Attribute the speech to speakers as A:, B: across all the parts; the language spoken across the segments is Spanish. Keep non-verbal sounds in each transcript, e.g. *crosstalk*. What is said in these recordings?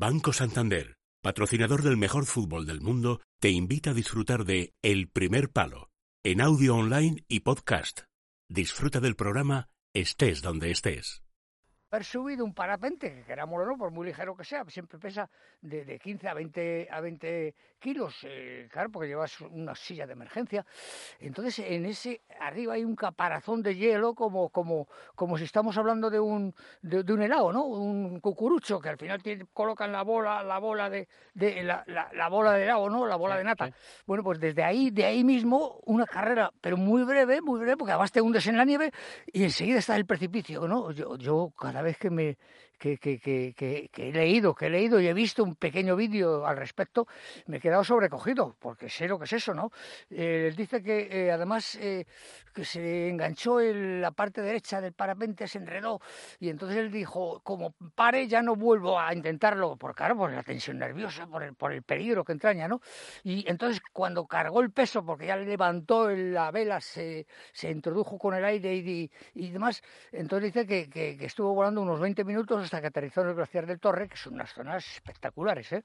A: Banco Santander, patrocinador del mejor fútbol del mundo, te invita a disfrutar de El Primer Palo, en audio online y podcast. Disfruta del programa estés donde estés
B: haber subido un parapente, que queramos o no, por muy ligero que sea, siempre pesa de, de 15 a 20, a 20 kilos, eh, claro, porque llevas una silla de emergencia. Entonces, en ese arriba hay un caparazón de hielo, como, como, como si estamos hablando de un, de, un helado, ¿no? Un cucurucho, que al final tiene, colocan la bola, la bola de, de la, la, bola de helado, ¿no? La bola de nata. Bueno, pues desde ahí, de ahí mismo, una carrera, pero muy breve, muy breve, porque además te hundes en la nieve y enseguida está el precipicio, ¿no? Yo, yo cada vez que me que, que, que, he leído, que he leído y he visto un pequeño vídeo al respecto, me he quedado sobrecogido, porque sé lo que es eso, ¿no? Eh, dice que eh, además eh, que se enganchó en la parte derecha del parapente, se enredó, y entonces él dijo, como pare ya no vuelvo a intentarlo, por claro, por la tensión nerviosa, por el, por el peligro que entraña, ¿no? Y entonces cuando cargó el peso, porque ya levantó la vela, se, se introdujo con el aire y, y, demás, entonces dice que, que estuvo volando unos 20 minutos hasta que aterrizó en el glaciar del Torre, que son unas zonas espectaculares, ¿eh?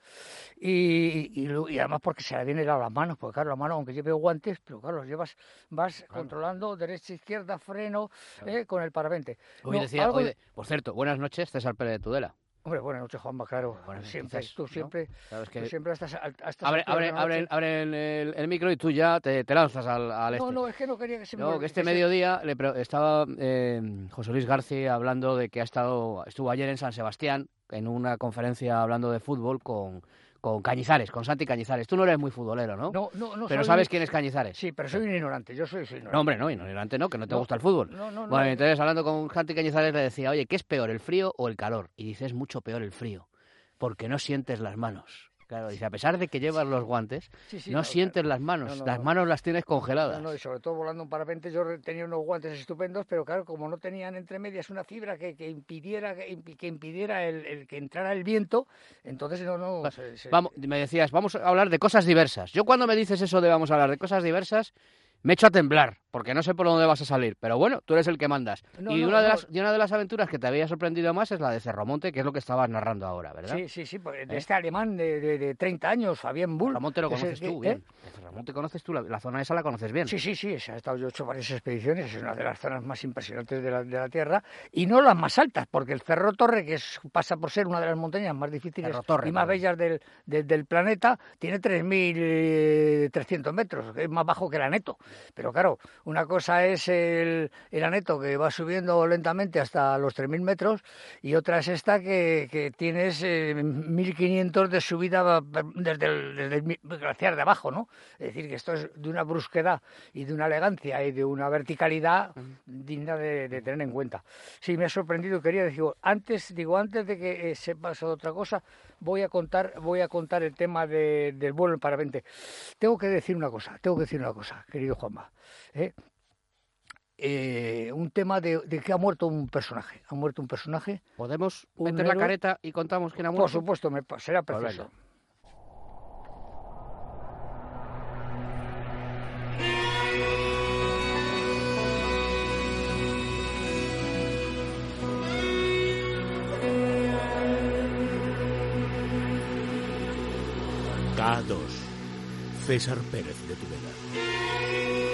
B: Y, y, además porque se le viene helado las manos, porque claro, las manos, aunque lleve guantes, pero claro, los llevas, vas controlando derecha, izquierda, freno, ¿eh? con el parapente.
C: decía, por cierto, buenas noches, César Pérez de Tudela.
B: Hombre, buenas noches, Juanma, claro. siempre, tú siempre, tú siempre estás,
C: abre, abre, abre, el, micro y tú ya te, lanzas al, al
B: este. No, no, es que no quería que se
C: me... No, que este mediodía le estaba eh, José Luis García hablando de que ha estado, estuvo ayer en San Sebastián en una conferencia hablando de fútbol con con Cañizares, con Santi Cañizares. Tú no eres muy futbolero, ¿no?
B: No, no, no.
C: Pero sabes quién es Cañizares.
B: Sí, pero soy un ignorante, yo soy, ignorante.
C: No, hombre, no, ignorante no, que no te gusta el fútbol. No, no, no. Bueno, entonces hablando con Santi Cañizares le decía, oye, ¿qué es peor, el frío o el calor? Y dices, es mucho peor el frío, porque no sientes las manos. Claro, dice, a pesar de que llevas los guantes, no, sientes las manos, las manos las tienes congeladas.
B: No, y sobre todo volando un parapente, yo tenía unos guantes estupendos, pero claro, como no tenían entre medias una fibra que, impidiera que, impidiera el, que entrara el viento, entonces no, no...
C: Vamos, me decías, vamos a hablar de cosas diversas. Yo cuando me dices eso de vamos a hablar de cosas diversas, me echo a temblar, porque no sé por dónde vas a salir, pero bueno, tú eres el que mandas. y, una de las, una de las aventuras que te había sorprendido más es la de Cerromonte, que es lo que estabas narrando ahora, ¿verdad?
B: Sí, sí, sí, pues, de ¿Eh? este alemán de, de, 30 años, Fabián Bull.
C: Cerromonte lo conoces tú, bien. ¿eh? Cerromonte conoces tú, la, zona esa la conoces bien.
B: Sí, sí, sí, he estado yo hecho varias expediciones, es una de las zonas más impresionantes de la, de la Tierra, y no las más altas, porque el Cerro Torre, que es, pasa por ser una de las montañas más difíciles y más bellas del, del, planeta, tiene 3.300 metros, es más bajo que la Neto, pero claro, una cosa es el, el aneto que va subiendo lentamente hasta los 3.000 metros y otra es esta que, que tienes 1.500 eh, de subida desde el, desde el, glaciar de abajo, ¿no? Es decir, que esto es de una brusquedad y de una elegancia y de una verticalidad digna de, tener en cuenta. Sí, me ha sorprendido, quería decir, antes, digo, antes de que eh, sepas otra cosa, voy a contar, voy a contar el tema del vuelo en parapente. Tengo que decir una cosa, tengo que decir una cosa, querido Juanma. ¿eh? Eh, un tema de, que ha muerto un personaje. Ha muerto un personaje.
C: ¿Podemos meter la careta y contamos quién ha muerto?
B: Por supuesto, me, será pues preciso.
A: K2. César Pérez de Tudela.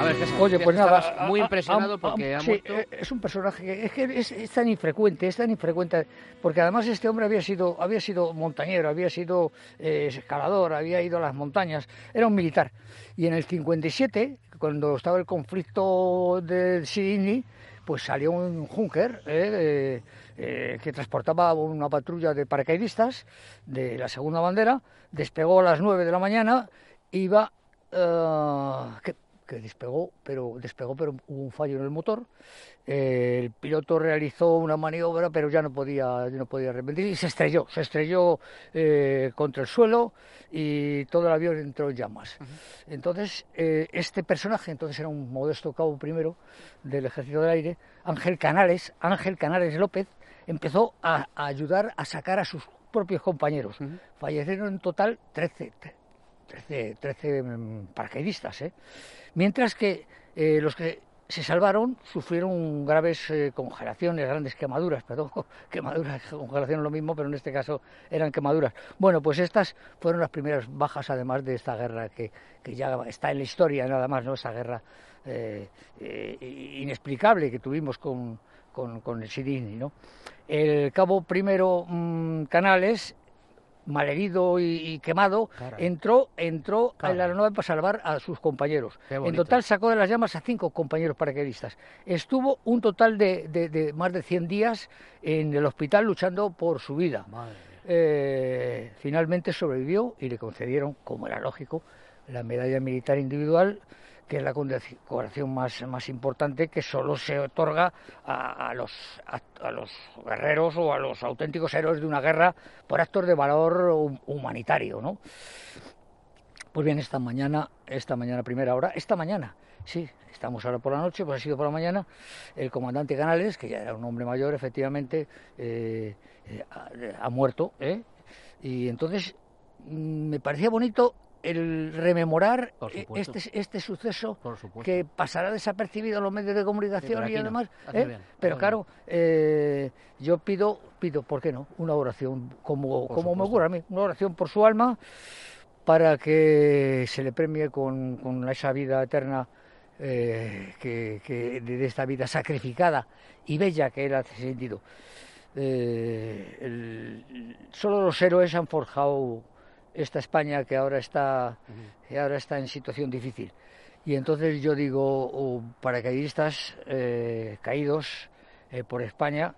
C: A ver, Oye, pues nada, muy impresionado porque ha muerto.
B: Eh, es un personaje que es, que es, tan infrecuente, es tan infrecuente, porque además este hombre había sido, había sido montañero, había sido eh, escalador, había ido a las montañas, era un militar. Y en el 57, cuando estaba el conflicto de Sydney, pues salió un Junker eh, que transportaba una patrulla de paracaidistas de la segunda bandera, despegó a las 9 de la mañana, iba que despegó, pero despegó, pero hubo un fallo en el motor. Eh, el piloto realizó una maniobra, pero ya no podía, no podía arrepentir y se estrelló, se estrelló eh, contra el suelo y todo el avión entró en llamas. Entonces, eh, este personaje, entonces era un modesto cabo primero del Ejército del Aire, Ángel Canales, Ángel Canales López, empezó a, ayudar a sacar a sus propios compañeros. Fallecieron en total 13, 13, 13 paracaidistas. ¿eh? Mientras que Eh, los que se salvaron sufrieron graves eh, congelaciones, grandes quemaduras, *laughs* perdón, quemaduras, congelación es lo mismo, pero en este caso eran quemaduras. Bueno, pues estas fueron las primeras bajas, además de esta guerra que, que ya está en la historia, nada más, ¿no? Esa guerra inexplicable que tuvimos con, con, el Sirini, ¿no? El cabo primero mm, Canales malherido y, y quemado, entró, entró a la aeronave para salvar a sus compañeros. En total sacó de las llamas a cinco compañeros paracaidistas. Estuvo un total de, de, más de 100 días en el hospital luchando por su vida. Eh, finalmente sobrevivió y le concedieron, como era lógico, la medalla militar individual que es la condecoración más, más importante que solo se otorga a, los, a, los guerreros o a los auténticos héroes de una guerra por actos de valor humanitario, ¿no? Pues bien, esta mañana, esta mañana primera hora, esta mañana, sí, estamos ahora por la noche, pues ha sido por la mañana, el comandante Canales, que ya era un hombre mayor, efectivamente, eh, eh, ha, ha, muerto, ¿eh? Y entonces mm, me parecía bonito el rememorar e-, este, este suceso que pasará desapercibido en los medios de comunicación y además ¿eh? pero claro eh, yo pido pido por qué no una oración como como me ocurre a mí una oración por su alma para que se le premie con, con esa vida eterna eh, que, de esta vida sacrificada y bella que él ha sentido. Solo los héroes han forjado esta España que ahora está, que ahora está en situación difícil. Y entonces yo digo, oh, paracaidistas eh, caídos eh, por España,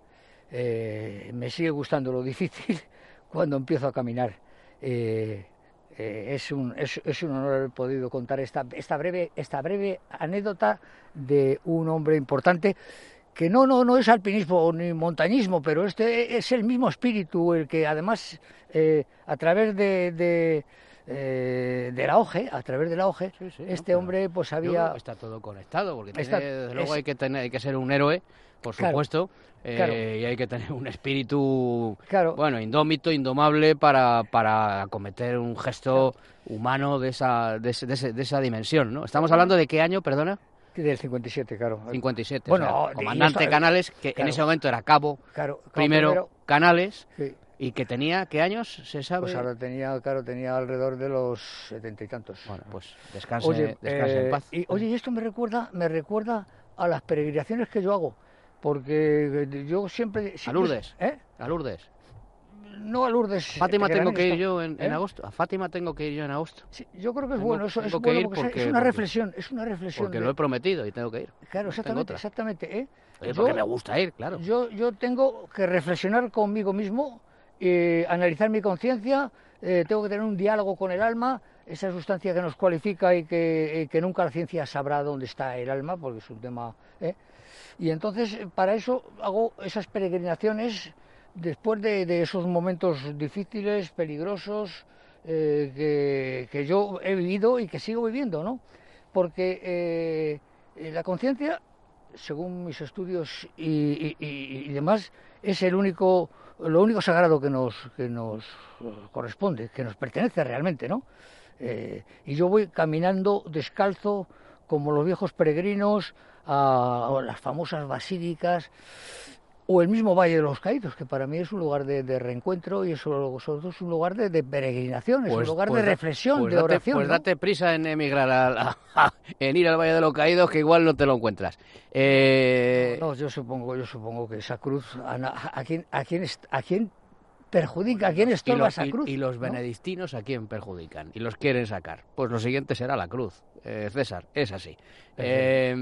B: eh, me sigue gustando lo difícil *laughs* cuando empiezo a caminar. es, un, es, es, un honor haber podido contar esta, esta, breve, esta breve anécdota de un hombre importante que no, no, no es alpinismo ni montañismo, pero este es el mismo espíritu el que además eh, a través de, de, eh, de, la OGE, a través de la OGE, este hombre pues había...
C: Está todo conectado, porque desde luego hay, que tener, hay que ser un héroe, por supuesto, eh, y hay que tener un espíritu, bueno, indómito, indomable para, para cometer un gesto humano de esa, de, de esa dimensión, ¿no? Estamos hablando de qué año, perdona?
B: Del 57, claro.
C: 57. Bueno, comandante Canales, que en ese momento era cabo, primero, Canales, y que tenía, ¿qué años se sabe?
B: Pues ahora tenía, claro, tenía alrededor de los setenta y tantos.
C: Bueno, pues descanse, oye, descanse en eh, paz.
B: Y, oye, y esto me recuerda, me recuerda a las peregrinaciones que yo hago, porque yo siempre...
C: siempre ¿A Lourdes? ¿eh? ¿A Lourdes?
B: No a Lourdes.
C: Fátima tengo que ir yo en, ¿eh? agosto. A Fátima tengo que ir yo en agosto.
B: yo creo que es bueno, eso es bueno porque, es una reflexión, es una reflexión.
C: Porque lo he prometido y tengo que ir.
B: Claro, exactamente, exactamente. ¿eh?
C: porque me gusta ir, claro.
B: Yo, yo tengo que reflexionar conmigo mismo, eh, analizar mi conciencia, eh, tengo que tener un diálogo con el alma, esa sustancia que nos cualifica y que, que nunca la ciencia sabrá dónde está el alma, porque es un tema. Y entonces, para eso hago esas peregrinaciones después de, esos momentos difíciles, peligrosos, eh, que, yo he vivido y que sigo viviendo, ¿no? Porque eh, la conciencia, según mis estudios y, demás, es el único, lo único sagrado que nos, que nos corresponde, que nos pertenece realmente, ¿no? Eh, y yo voy caminando descalzo, como los viejos peregrinos, a las famosas basílicas, o el mismo Valle de los Caídos, que para mí es un lugar de, reencuentro y sobre es un lugar de, peregrinación, es un pues, lugar de pues reflexión,
C: pues
B: de oración.
C: Pues date prisa en emigrar, en ir al Valle de los Caídos, que igual no te lo encuentras.
B: Eh... No, yo supongo, yo supongo que esa cruz, a, a, quién, a, quién, a quién perjudica, a quién estorba esa cruz.
C: Y, los benedictinos a quién perjudican y los quieren sacar. Pues lo siguiente será la cruz, eh, César, es así. Eh,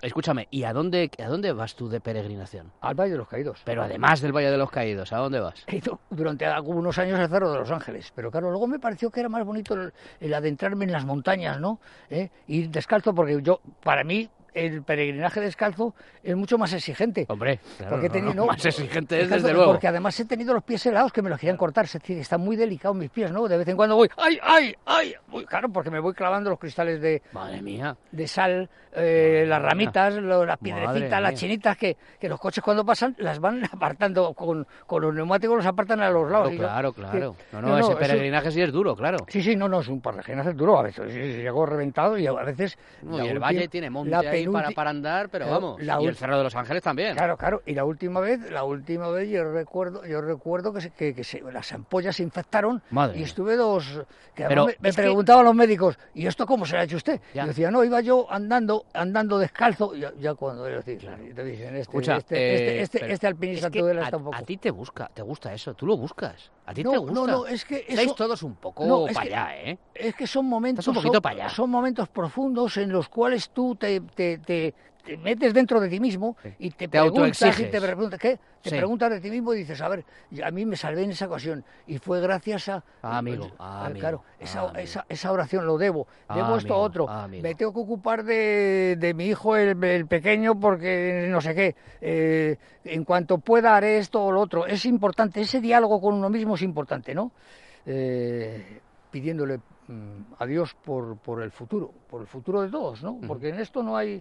C: escúchame, ¿y a dónde, a dónde vas tú de peregrinación?
B: Al Valle de los Caídos.
C: Pero además del Valle de los Caídos, ¿a dónde vas?
B: He ido durante algunos años al Cerro de los Ángeles, pero claro, luego me pareció que era más bonito el, adentrarme en las montañas, ¿no? ¿Eh? Ir descalzo, porque yo, para mí, el peregrinaje descalzo es mucho más exigente.
C: Hombre, porque más exigente es desde luego.
B: Porque además he tenido los pies helados que me los querían cortar. Es decir, están muy delicados mis pies, ¿no? De vez en cuando voy, ¡ay, ay, ay! claro, porque me voy clavando los cristales de,
C: Madre mía.
B: de sal, eh, las ramitas, las piedrecitas, las chinitas, que, que los coches cuando pasan las van *laughs* apartando con, con los neumáticos, los apartan a los lados.
C: Claro, claro. no, no, ese peregrinaje sí es duro, claro.
B: Sí, sí, no, no, es un peregrinaje duro a veces. Llego reventado y a veces...
C: y el valle tiene monte ahí para, para andar, pero vamos. y el Cerro de los Ángeles también.
B: Claro, claro. Y la última vez, la última vez yo recuerdo, yo recuerdo que, que, que se, las ampollas se infectaron y estuve dos... Que pero me, preguntaban los médicos, ¿y esto cómo se lo ha hecho usted? Y yo decía, no, iba yo andando andando descalzo, ya, ya cuando decir, te dicen, este, este, este, este, este, alpinista es
C: que
B: está un poco...
C: A ti te busca, te gusta eso, tú lo buscas. A ti te gusta. No, no, es que Estáis todos un poco para allá, ¿eh?
B: Es que son momentos...
C: un poquito para allá.
B: Son momentos profundos en los cuales tú te, te, te, te metes dentro de ti mismo y te, preguntas y te preguntas ¿qué? Te preguntas de ti mismo y dices, a ver, a mí me salvé en esa ocasión y fue gracias a
C: ah, amigo, ah,
B: claro, esa, esa, esa, oración lo debo, debo esto a otro, me tengo que ocupar de, de mi hijo el, pequeño porque no sé qué, eh, en cuanto pueda haré esto o lo otro, es importante, ese diálogo con uno mismo es importante, ¿no? Eh, pidiéndole mm, a Dios por, por el futuro, por el futuro de todos, ¿no? Porque en esto no hay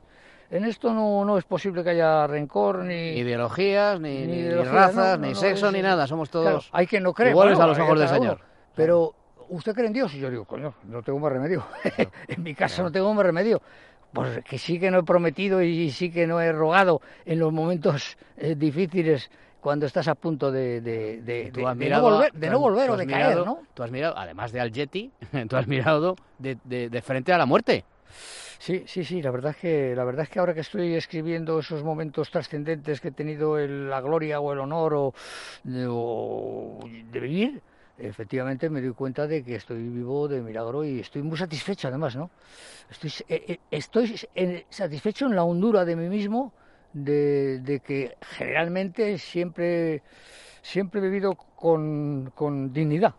B: en esto no, no es posible que haya rencor ni...
C: ideologías, ni, razas, ni sexo, ni nada. Somos todos
B: hay quien no cree,
C: iguales a los ojos del Señor.
B: Pero, ¿usted cree en Dios? Y yo digo, coño, no tengo más remedio. *laughs* en mi caso no tengo más remedio. Pues que sí que no he prometido y sí que no he rogado en los momentos eh, difíciles cuando estás a punto de, de, de, no volver, de no volver o de caer, ¿no?
C: Tú has mirado, además de al Yeti, *laughs* tú has mirado de, de frente a la muerte.
B: Sí, sí, sí, la verdad es que la verdad es que ahora que estoy escribiendo esos momentos trascendentes que he tenido la gloria o el honor o, de vivir, efectivamente me doy cuenta de que estoy vivo de milagro y estoy muy satisfecho además, ¿no? Estoy, eh, eh, estoy satisfecho en la hondura de mí mismo de, de que generalmente siempre, siempre he vivido con, con dignidad.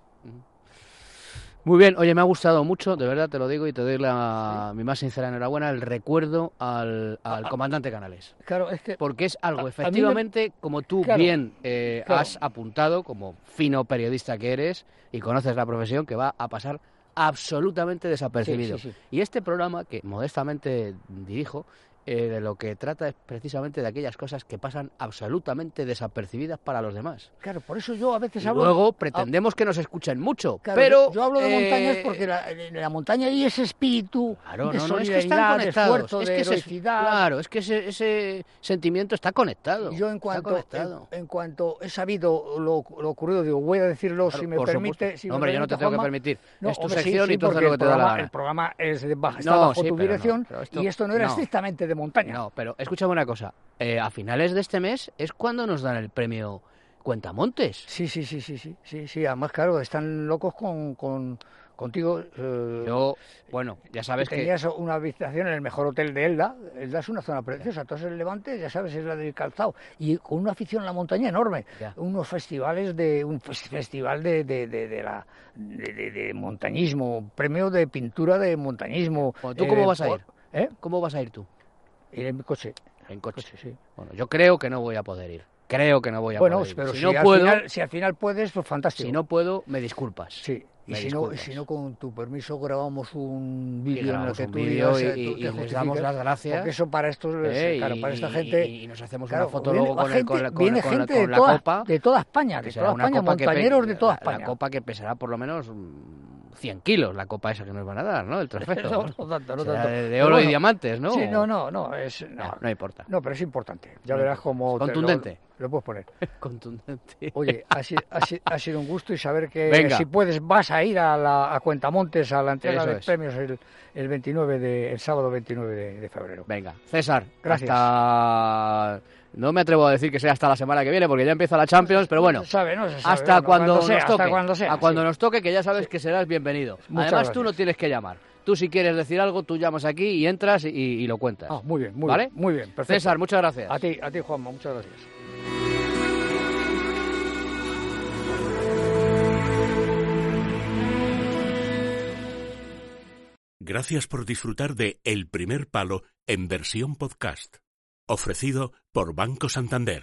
C: Muy bien, oye, me ha gustado mucho, de verdad te lo digo y te doy la, mi más sincera enhorabuena, el recuerdo al, al comandante Canales.
B: Claro, es que...
C: Porque es algo, efectivamente, como tú bien eh, has apuntado, como fino periodista que eres y conoces la profesión, que va a pasar absolutamente desapercibido. y este programa, que modestamente dirijo, eh, de lo que trata es precisamente de aquellas cosas que pasan absolutamente desapercibidas para los demás.
B: Claro, por eso yo a veces hablo...
C: Luego pretendemos que nos escuchen mucho, pero...
B: Yo hablo de montañas eh, porque la, la, montaña y ese espíritu claro, de no, es que están conectados, es que
C: Claro, es que ese, ese, sentimiento está conectado.
B: Yo en cuanto, en, cuanto he sabido lo, lo, ocurrido, digo, voy a decirlo si me permite... Si
C: hombre,
B: yo
C: no te tengo que permitir. es tu sección y tú haces lo que te da la gana.
B: El programa es de baja, está bajo tu dirección y esto no era estrictamente montaña.
C: No, pero escúchame una cosa. Eh, a finales de este mes es cuando nos dan el premio Cuentamontes.
B: Sí, sí, sí, sí, sí, sí, sí. Además, claro, están locos con, con contigo.
C: Eh, Yo, bueno, ya sabes
B: que... Tenías una habitación en el mejor hotel de Elda. Elda es una zona preciosa. Entonces el Levante, ya sabes, es la del calzado. Y con una afición a la montaña enorme. Unos festivales de... Un festival de, de, de, la... De, montañismo. Premio de pintura de montañismo.
C: ¿Tú cómo eh, vas a ir? ¿Eh? ¿Cómo vas a ir tú?
B: Ir en mi coche.
C: En coche, sí. Bueno, yo creo que no voy a poder ir. Creo que no voy a
B: bueno,
C: poder ir.
B: pero si, no puedo, final, si al final puedes, pues fantástico.
C: Si no puedo, me disculpas.
B: Sí. Y si, no, si no, con tu permiso, grabamos un vídeo en el que tú
C: digas, y, y, y les damos las gracias.
B: Porque eso para estos, eh, claro, para esta gente...
C: Y, nos hacemos una foto luego con,
B: el,
C: con,
B: viene
C: con,
B: gente
C: la
B: toda,
C: copa.
B: De toda España, de toda España, montañeros de toda España.
C: La copa que pesará por lo menos 100 kilos la copa esa que nos van a dar, ¿no? El trofeo. *laughs*
B: no, no tanto, no tanto.
C: De, oro y diamantes, ¿no?
B: Sí, no, no, no, es,
C: no, no, importa.
B: No, pero es importante. Ya verás cómo...
C: Contundente.
B: Lo, puedes poner. *laughs*
C: Contundente.
B: Oye, ha, ha, sido un gusto y saber que si puedes vas a ir a, la, a Cuentamontes a la entrega de premios el, el 29 de, el sábado 29 de, de febrero.
C: Venga, César,
B: gracias.
C: Hasta no me atrevo a decir que sea hasta la semana que viene porque ya empieza la Champions, pero bueno, hasta cuando, nos toque, a cuando nos toque, que ya sabes que serás bienvenido. Además tú no tienes que llamar. Tú si quieres decir algo, tú llamas aquí y entras y, lo cuentas.
B: Ah, muy bien, muy ¿vale? bien, muy bien. Perfecto.
C: César, muchas gracias.
B: A ti, a ti Juanma, muchas gracias.
A: Gracias por disfrutar de El primer palo en versión podcast, ofrecido por Banco Santander.